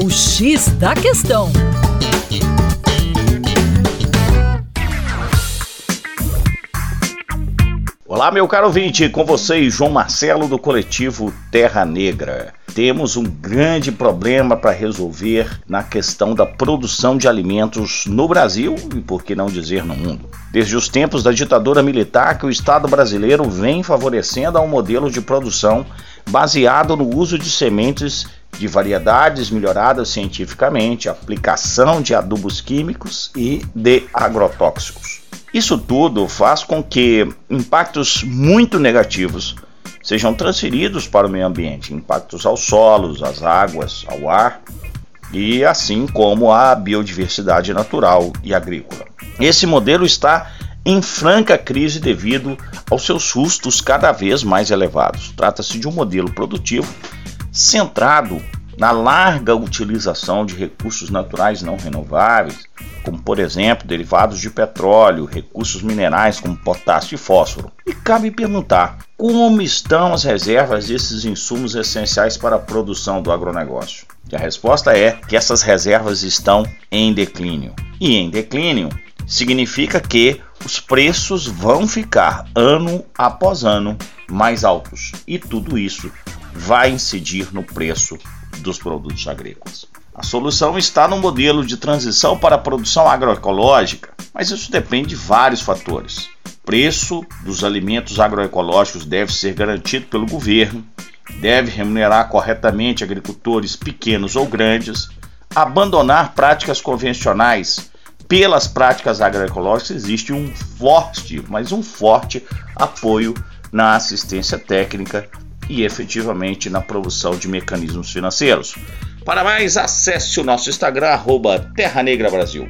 O X da Questão. Olá, meu caro ouvinte, com vocês, João Marcelo do coletivo Terra Negra. Temos um grande problema para resolver na questão da produção de alimentos no Brasil e, por que não dizer, no mundo. Desde os tempos da ditadura militar, que o Estado brasileiro vem favorecendo a um modelo de produção baseado no uso de sementes de variedades melhoradas cientificamente, aplicação de adubos químicos e de agrotóxicos. Isso tudo faz com que impactos muito negativos sejam transferidos para o meio ambiente, impactos aos solos, às águas, ao ar e assim como à biodiversidade natural e agrícola. Esse modelo está em franca crise devido aos seus custos cada vez mais elevados. Trata-se de um modelo produtivo centrado na larga utilização de recursos naturais não renováveis, como por exemplo derivados de petróleo, recursos minerais como potássio e fósforo. E cabe perguntar como estão as reservas desses insumos essenciais para a produção do agronegócio. E a resposta é que essas reservas estão em declínio. E em declínio significa que os preços vão ficar ano após ano mais altos. E tudo isso vai incidir no preço dos produtos agrícolas. A solução está no modelo de transição para a produção agroecológica, mas isso depende de vários fatores. Preço dos alimentos agroecológicos deve ser garantido pelo governo, deve remunerar corretamente agricultores pequenos ou grandes, abandonar práticas convencionais pelas práticas agroecológicas existe um forte, mas um forte apoio na assistência técnica e efetivamente na produção de mecanismos financeiros. Para mais, acesse o nosso Instagram, arroba Terra Negra Brasil.